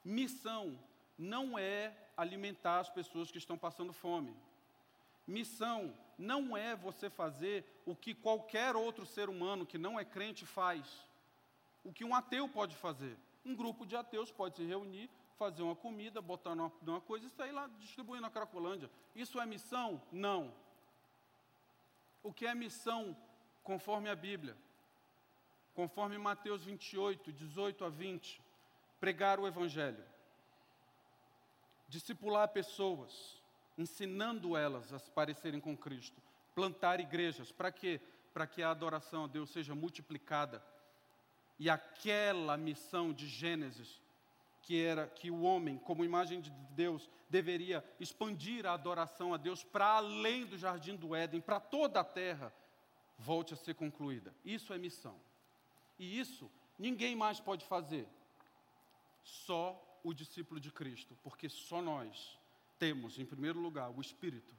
S1: Missão não é alimentar as pessoas que estão passando fome. Missão não é você fazer o que qualquer outro ser humano que não é crente faz. O que um ateu pode fazer. Um grupo de ateus pode se reunir, fazer uma comida, botar numa, numa coisa e sair lá distribuindo na Cracolândia. Isso é missão? Não. O que é missão conforme a Bíblia? Conforme Mateus 28, 18 a 20. Pregar o Evangelho. Discipular pessoas, ensinando elas a se parecerem com Cristo. Plantar igrejas. Para quê? Para que a adoração a Deus seja multiplicada. E aquela missão de Gênesis que era que o homem, como imagem de Deus, deveria expandir a adoração a Deus para além do jardim do Éden, para toda a terra, volte a ser concluída. Isso é missão. E isso ninguém mais pode fazer. Só o discípulo de Cristo, porque só nós temos, em primeiro lugar, o Espírito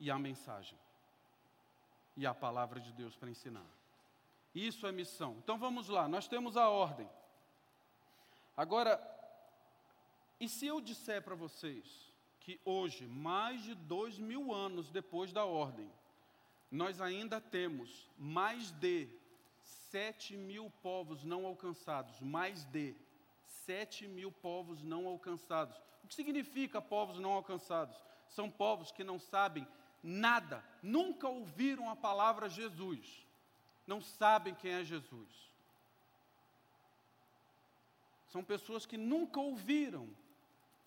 S1: e a mensagem e a palavra de Deus para ensinar. Isso é missão. Então vamos lá, nós temos a ordem. Agora, e se eu disser para vocês que hoje, mais de dois mil anos depois da ordem, nós ainda temos mais de sete mil povos não alcançados, mais de sete mil povos não alcançados. O que significa povos não alcançados? São povos que não sabem nada, nunca ouviram a palavra Jesus, não sabem quem é Jesus. São pessoas que nunca ouviram.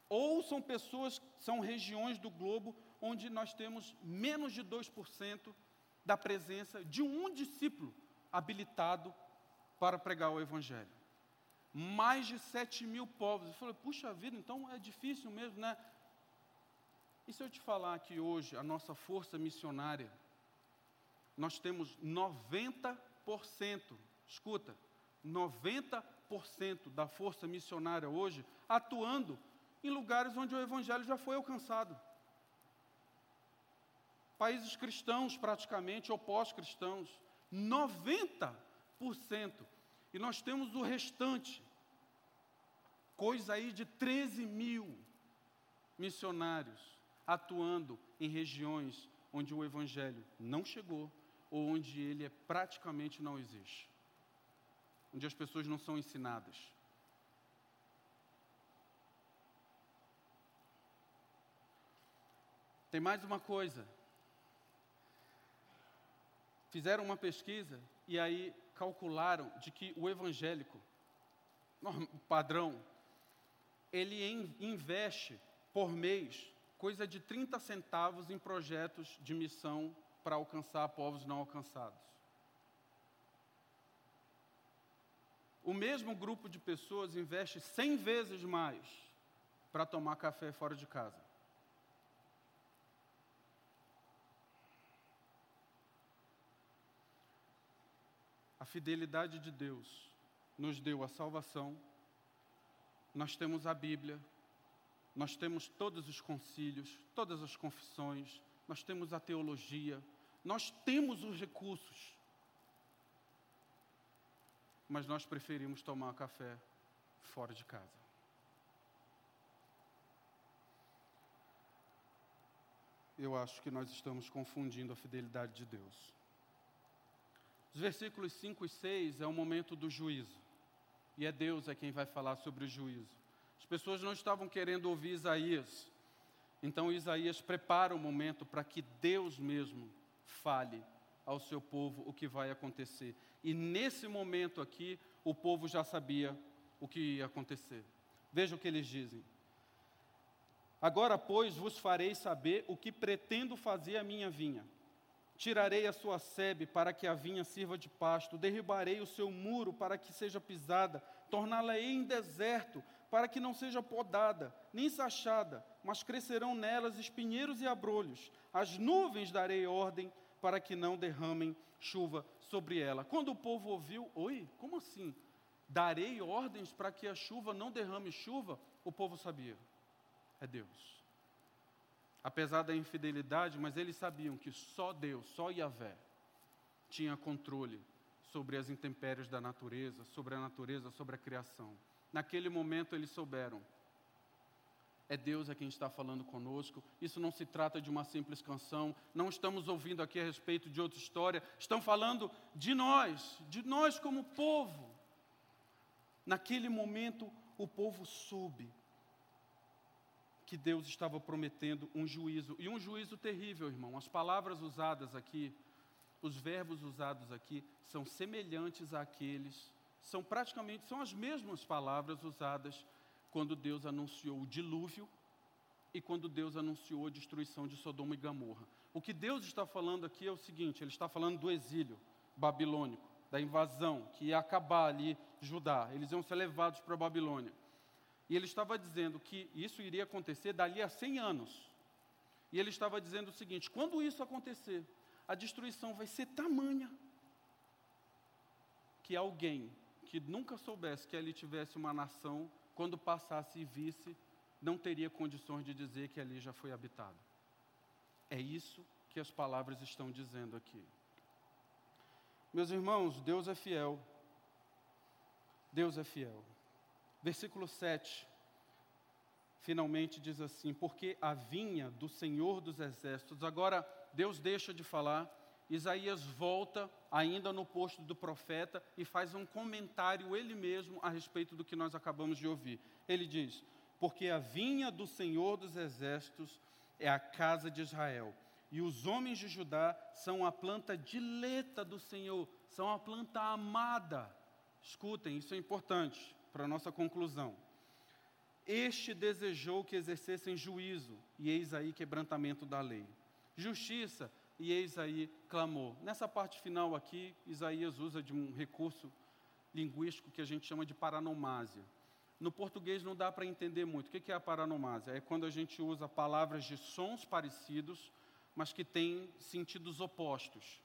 S1: Ou são pessoas, são regiões do globo onde nós temos menos de 2% da presença de um discípulo habilitado para pregar o Evangelho. Mais de 7 mil povos. Eu falei, puxa vida, então é difícil mesmo, né? E se eu te falar que hoje a nossa força missionária, nós temos 90%, escuta, 90% da força missionária hoje atuando em lugares onde o evangelho já foi alcançado. Países cristãos, praticamente, ou pós-cristãos. 90%. E nós temos o restante, coisa aí de 13 mil missionários atuando em regiões onde o Evangelho não chegou ou onde ele é, praticamente não existe onde as pessoas não são ensinadas. Tem mais uma coisa. Fizeram uma pesquisa e aí calcularam de que o evangélico, padrão, ele investe por mês coisa de 30 centavos em projetos de missão para alcançar povos não alcançados. o mesmo grupo de pessoas investe 100 vezes mais para tomar café fora de casa. A fidelidade de Deus nos deu a salvação, nós temos a Bíblia, nós temos todos os concílios, todas as confissões, nós temos a teologia, nós temos os recursos mas nós preferimos tomar café fora de casa. Eu acho que nós estamos confundindo a fidelidade de Deus. Os versículos 5 e 6 é o momento do juízo. E é Deus é quem vai falar sobre o juízo. As pessoas não estavam querendo ouvir Isaías. Então Isaías prepara o momento para que Deus mesmo fale ao seu povo o que vai acontecer. E nesse momento aqui, o povo já sabia o que ia acontecer. Veja o que eles dizem. Agora, pois, vos farei saber o que pretendo fazer a minha vinha. Tirarei a sua sebe para que a vinha sirva de pasto, derribarei o seu muro para que seja pisada, torná-la-ei em deserto para que não seja podada, nem sachada, mas crescerão nelas espinheiros e abrolhos. As nuvens darei ordem para que não derramem chuva sobre ela. Quando o povo ouviu, oi, como assim? Darei ordens para que a chuva não derrame chuva? O povo sabia, é Deus. Apesar da infidelidade, mas eles sabiam que só Deus, só Yahvé, tinha controle sobre as intempéries da natureza, sobre a natureza, sobre a criação. Naquele momento eles souberam É Deus a quem está falando conosco. Isso não se trata de uma simples canção. Não estamos ouvindo aqui a respeito de outra história. Estão falando de nós, de nós como povo. Naquele momento, o povo soube que Deus estava prometendo um juízo, e um juízo terrível, irmão. As palavras usadas aqui, os verbos usados aqui, são semelhantes àqueles, são praticamente, são as mesmas palavras usadas quando Deus anunciou o dilúvio e quando Deus anunciou a destruição de Sodoma e Gomorra. O que Deus está falando aqui é o seguinte: Ele está falando do exílio babilônico, da invasão que ia acabar ali Judá. Eles iam ser levados para a Babilônia. E ele estava dizendo que isso iria acontecer dali a 100 anos. E ele estava dizendo o seguinte: quando isso acontecer, a destruição vai ser tamanha que alguém que nunca soubesse que ali tivesse uma nação, quando passasse e visse, não teria condições de dizer que ali já foi habitado. É isso que as palavras estão dizendo aqui. Meus irmãos, Deus é fiel. Deus é fiel. Versículo 7, finalmente diz assim: Porque a vinha do Senhor dos Exércitos. Agora, Deus deixa de falar, Isaías volta, ainda no posto do profeta, e faz um comentário ele mesmo a respeito do que nós acabamos de ouvir. Ele diz: Porque a vinha do Senhor dos Exércitos é a casa de Israel, e os homens de Judá são a planta dileta do Senhor, são a planta amada. Escutem, isso é importante para a nossa conclusão. Este desejou que exercessem juízo, e eis aí quebrantamento da lei. Justiça, e eis aí clamor. Nessa parte final aqui, Isaías usa de um recurso linguístico que a gente chama de paranomásia. No português não dá para entender muito. O que é a paranomásia? É quando a gente usa palavras de sons parecidos, mas que têm sentidos opostos.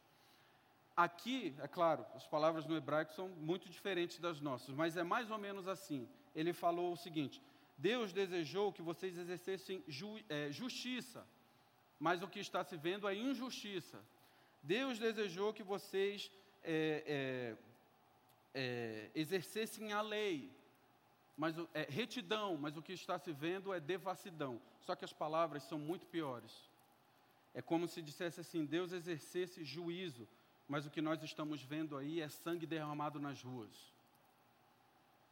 S1: Aqui, é claro, as palavras no hebraico são muito diferentes das nossas, mas é mais ou menos assim. Ele falou o seguinte: Deus desejou que vocês exercessem ju, é, justiça, mas o que está se vendo é injustiça. Deus desejou que vocês é, é, é exercessem a lei, mas é, retidão, mas o que está se vendo é devassidão. Só que as palavras são muito piores. É como se dissesse assim: Deus exercesse juízo, mas o que nós estamos vendo aí é sangue derramado nas ruas.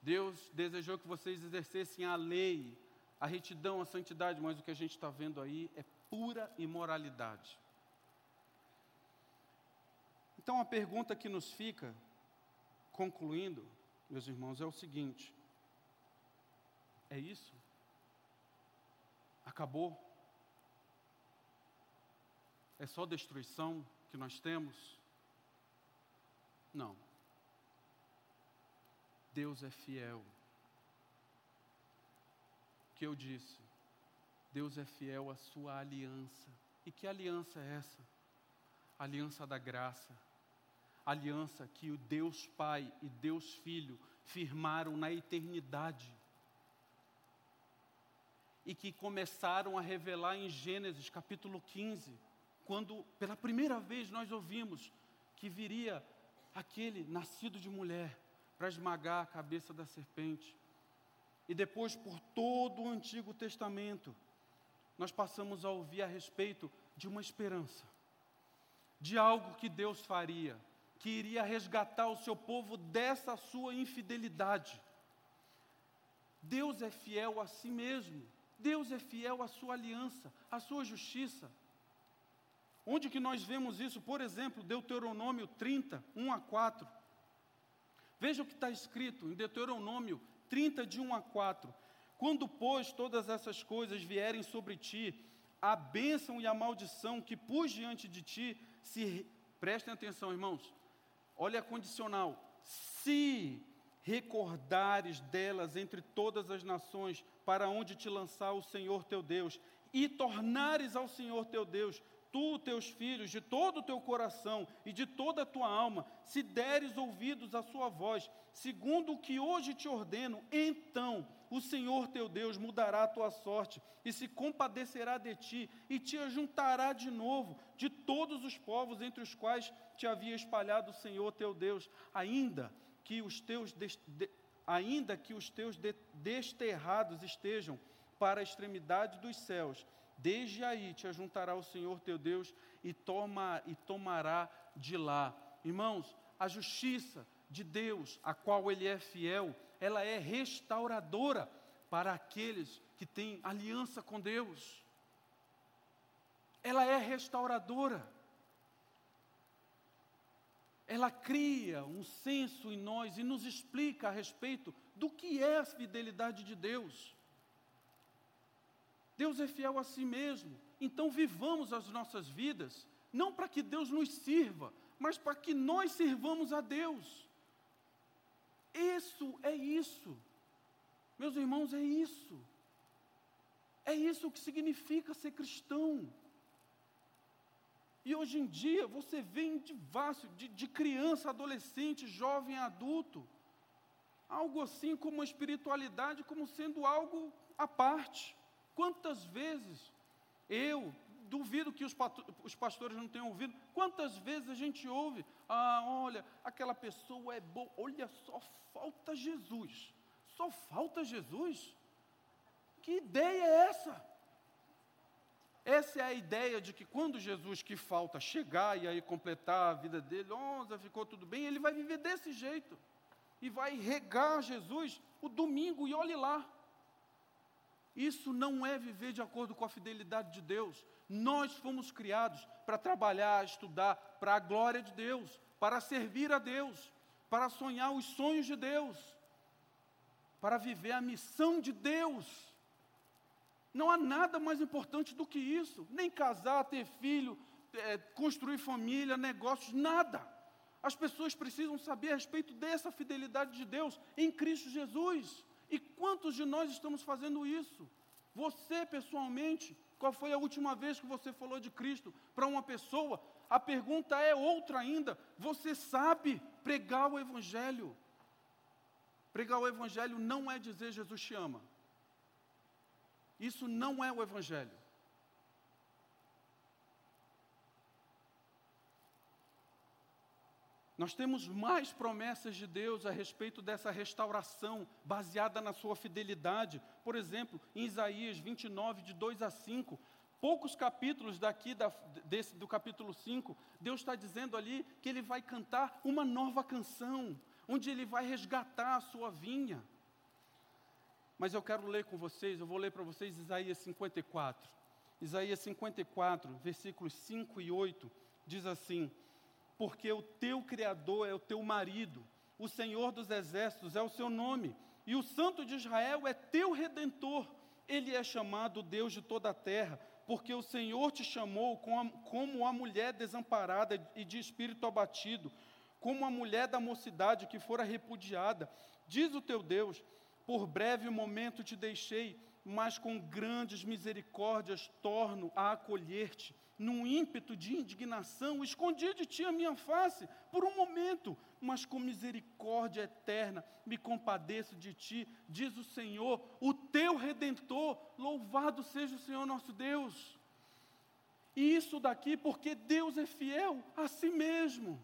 S1: Deus desejou que vocês exercessem a lei, a retidão, a santidade, mas o que a gente está vendo aí é pura imoralidade. Então a pergunta que nos fica, concluindo, meus irmãos, é o seguinte: é isso? Acabou? É só destruição que nós temos? Não. Deus é fiel. O que eu disse? Deus é fiel à sua aliança. E que aliança é essa? Aliança da graça. Aliança que o Deus Pai e Deus Filho firmaram na eternidade. E que começaram a revelar em Gênesis capítulo 15, quando pela primeira vez nós ouvimos que viria aquele nascido de mulher para esmagar a cabeça da serpente. E depois, por todo o Antigo Testamento, nós passamos a ouvir a respeito de uma esperança, de algo que Deus faria, que iria resgatar o seu povo dessa sua infidelidade. Deus é fiel a si mesmo, Deus é fiel à sua aliança, à sua justiça. Onde que nós vemos isso? Por exemplo, Deuteronômio 30, 1 a 4. Veja o que está escrito em Deuteronômio 30, de 1 a 4. Quando, pois, todas essas coisas vierem sobre ti, a bênção e a maldição que pus diante de ti, se. Prestem atenção, irmãos. Olha a condicional. Se recordares delas entre todas as nações, para onde te lançar o Senhor teu Deus, e tornares ao Senhor teu Deus tu, teus filhos, de todo o teu coração e de toda a tua alma, se deres ouvidos à sua voz, segundo o que hoje te ordeno, então o Senhor teu Deus mudará a tua sorte e se compadecerá de ti e te ajuntará de novo de todos os povos entre os quais te havia espalhado o Senhor teu Deus, ainda que os teus, ainda que os teus de, desterrados estejam para a extremidade dos céus. Desde aí te ajuntará o Senhor teu Deus e, toma, e tomará de lá. Irmãos, a justiça de Deus, a qual Ele é fiel, ela é restauradora para aqueles que têm aliança com Deus. Ela é restauradora. Ela cria um senso em nós e nos explica a respeito do que é a fidelidade de Deus. Deus é fiel a si mesmo. Então vivamos as nossas vidas, não para que Deus nos sirva, mas para que nós sirvamos a Deus. Isso é isso. Meus irmãos, é isso. É isso que significa ser cristão. E hoje em dia você vê de, de, de criança, adolescente, jovem, adulto, algo assim como a espiritualidade como sendo algo à parte. Quantas vezes eu, duvido que os, os pastores não tenham ouvido, quantas vezes a gente ouve, ah, olha, aquela pessoa é boa, olha, só falta Jesus. Só falta Jesus? Que ideia é essa? Essa é a ideia de que quando Jesus que falta chegar e aí completar a vida dele, já ficou tudo bem, ele vai viver desse jeito. E vai regar Jesus o domingo e olhe lá. Isso não é viver de acordo com a fidelidade de Deus. Nós fomos criados para trabalhar, estudar para a glória de Deus, para servir a Deus, para sonhar os sonhos de Deus, para viver a missão de Deus. Não há nada mais importante do que isso. Nem casar, ter filho, é, construir família, negócios, nada. As pessoas precisam saber a respeito dessa fidelidade de Deus em Cristo Jesus. E quantos de nós estamos fazendo isso? Você, pessoalmente, qual foi a última vez que você falou de Cristo para uma pessoa? A pergunta é outra ainda. Você sabe pregar o Evangelho? Pregar o Evangelho não é dizer Jesus te ama. Isso não é o Evangelho. Nós temos mais promessas de Deus a respeito dessa restauração baseada na sua fidelidade. Por exemplo, em Isaías 29, de 2 a 5, poucos capítulos daqui da, desse, do capítulo 5, Deus está dizendo ali que Ele vai cantar uma nova canção, onde Ele vai resgatar a sua vinha. Mas eu quero ler com vocês, eu vou ler para vocês Isaías 54. Isaías 54, versículos 5 e 8, diz assim: porque o teu Criador é o teu marido, o Senhor dos exércitos é o seu nome, e o Santo de Israel é teu redentor. Ele é chamado Deus de toda a terra, porque o Senhor te chamou como a mulher desamparada e de espírito abatido, como a mulher da mocidade que fora repudiada. Diz o teu Deus: Por breve momento te deixei, mas com grandes misericórdias torno a acolher-te num ímpeto de indignação, escondi de ti a minha face por um momento, mas com misericórdia eterna me compadeço de ti, diz o Senhor, o teu redentor, louvado seja o Senhor nosso Deus. E isso daqui porque Deus é fiel a si mesmo.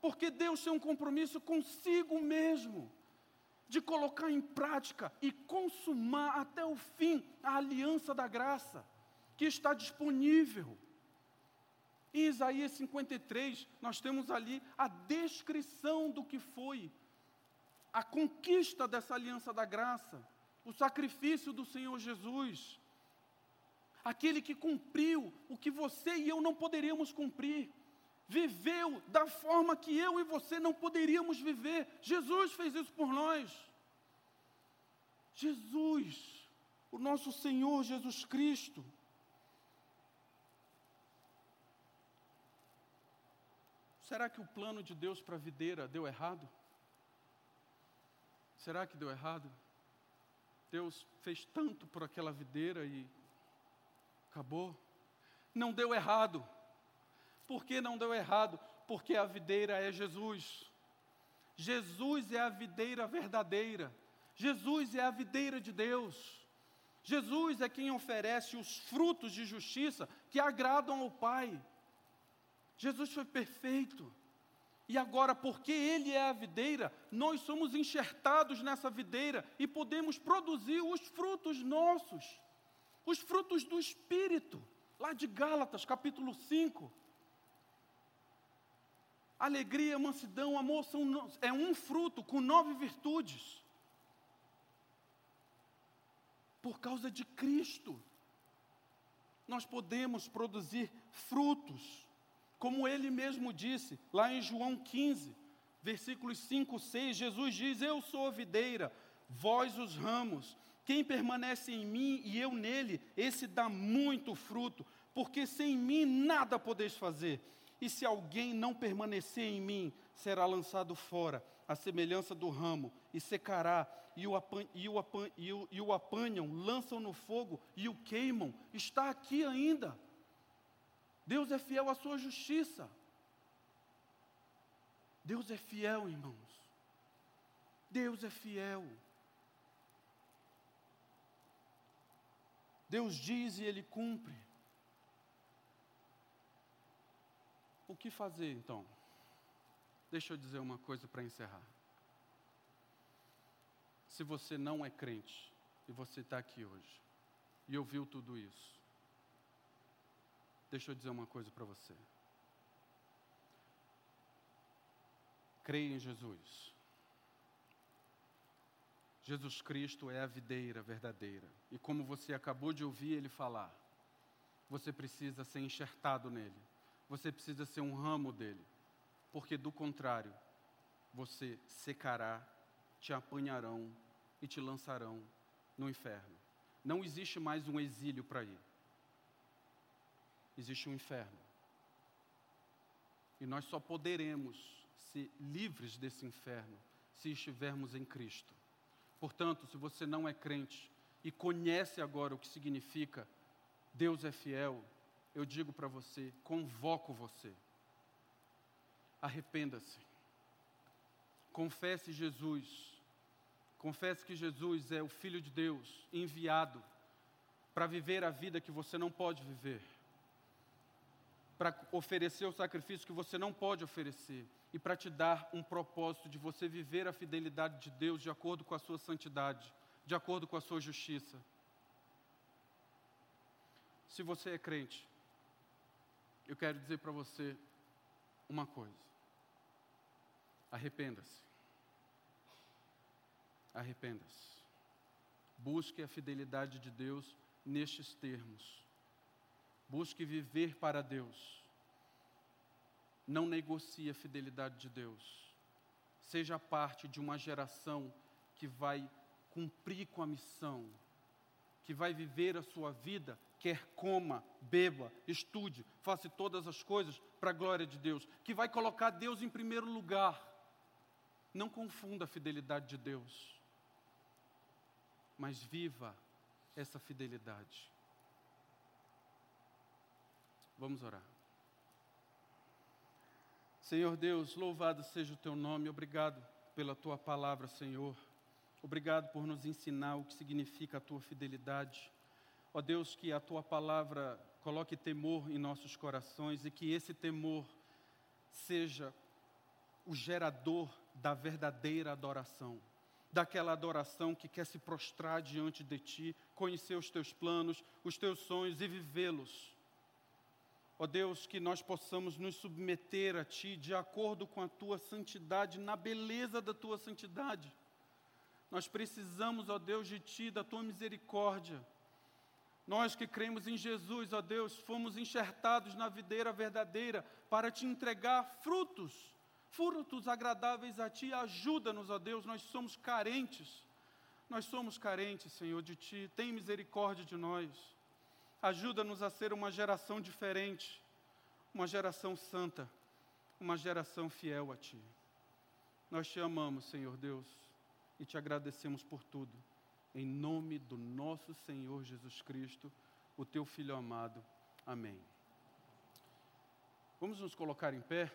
S1: Porque Deus tem um compromisso consigo mesmo de colocar em prática e consumar até o fim a aliança da graça que está disponível. Em Isaías 53, nós temos ali a descrição do que foi a conquista dessa aliança da graça, o sacrifício do Senhor Jesus, aquele que cumpriu o que você e eu não poderíamos cumprir, viveu da forma que eu e você não poderíamos viver. Jesus fez isso por nós. Jesus, o nosso Senhor Jesus Cristo. Será que o plano de Deus para a videira deu errado? Será que deu errado? Deus fez tanto por aquela videira e acabou? Não deu errado. Por que não deu errado? Porque a videira é Jesus. Jesus é a videira verdadeira. Jesus é a videira de Deus. Jesus é quem oferece os frutos de justiça que agradam ao Pai. Jesus foi perfeito. E agora, porque Ele é a videira, nós somos enxertados nessa videira e podemos produzir os frutos nossos, os frutos do Espírito, lá de Gálatas, capítulo 5. Alegria, mansidão, amor são, é um fruto com nove virtudes. Por causa de Cristo, nós podemos produzir frutos. Como ele mesmo disse, lá em João 15, versículos 5, 6, Jesus diz: Eu sou a videira, vós os ramos. Quem permanece em mim e eu nele, esse dá muito fruto, porque sem mim nada podeis fazer. E se alguém não permanecer em mim, será lançado fora, à semelhança do ramo, e secará, e o, apan e, o apan e, o, e o apanham, lançam no fogo e o queimam. Está aqui ainda. Deus é fiel à sua justiça. Deus é fiel, irmãos. Deus é fiel. Deus diz e Ele cumpre. O que fazer então? Deixa eu dizer uma coisa para encerrar. Se você não é crente e você está aqui hoje e ouviu tudo isso, Deixa eu dizer uma coisa para você. Creia em Jesus. Jesus Cristo é a videira verdadeira. E como você acabou de ouvir ele falar, você precisa ser enxertado nele. Você precisa ser um ramo dele. Porque do contrário, você secará, te apanharão e te lançarão no inferno. Não existe mais um exílio para ir existe um inferno. E nós só poderemos ser livres desse inferno se estivermos em Cristo. Portanto, se você não é crente e conhece agora o que significa Deus é fiel, eu digo para você, convoco você. Arrependa-se. Confesse Jesus. Confesse que Jesus é o Filho de Deus enviado para viver a vida que você não pode viver para oferecer o sacrifício que você não pode oferecer e para te dar um propósito de você viver a fidelidade de Deus de acordo com a sua santidade, de acordo com a sua justiça. Se você é crente, eu quero dizer para você uma coisa: arrependa-se. Arrependa-se. Busque a fidelidade de Deus nestes termos Busque viver para Deus. Não negocie a fidelidade de Deus. Seja parte de uma geração que vai cumprir com a missão, que vai viver a sua vida, quer coma, beba, estude, faça todas as coisas para a glória de Deus, que vai colocar Deus em primeiro lugar. Não confunda a fidelidade de Deus, mas viva essa fidelidade. Vamos orar. Senhor Deus, louvado seja o teu nome, obrigado pela tua palavra, Senhor. Obrigado por nos ensinar o que significa a tua fidelidade. Ó Deus, que a tua palavra coloque temor em nossos corações e que esse temor seja o gerador da verdadeira adoração, daquela adoração que quer se prostrar diante de ti, conhecer os teus planos, os teus sonhos e vivê-los. Ó oh Deus, que nós possamos nos submeter a Ti de acordo com a Tua santidade, na beleza da Tua santidade. Nós precisamos, ó Deus, de Ti, da Tua misericórdia. Nós que cremos em Jesus, ó Deus, fomos enxertados na videira verdadeira para Te entregar frutos, frutos agradáveis a Ti. Ajuda-nos, ó Deus, nós somos carentes. Nós somos carentes, Senhor, de Ti. Tem misericórdia de nós. Ajuda-nos a ser uma geração diferente, uma geração santa, uma geração fiel a Ti. Nós te amamos, Senhor Deus, e te agradecemos por tudo. Em nome do nosso Senhor Jesus Cristo, o Teu Filho amado. Amém. Vamos nos colocar em pé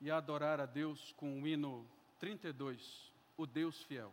S1: e adorar a Deus com o hino 32, o Deus fiel.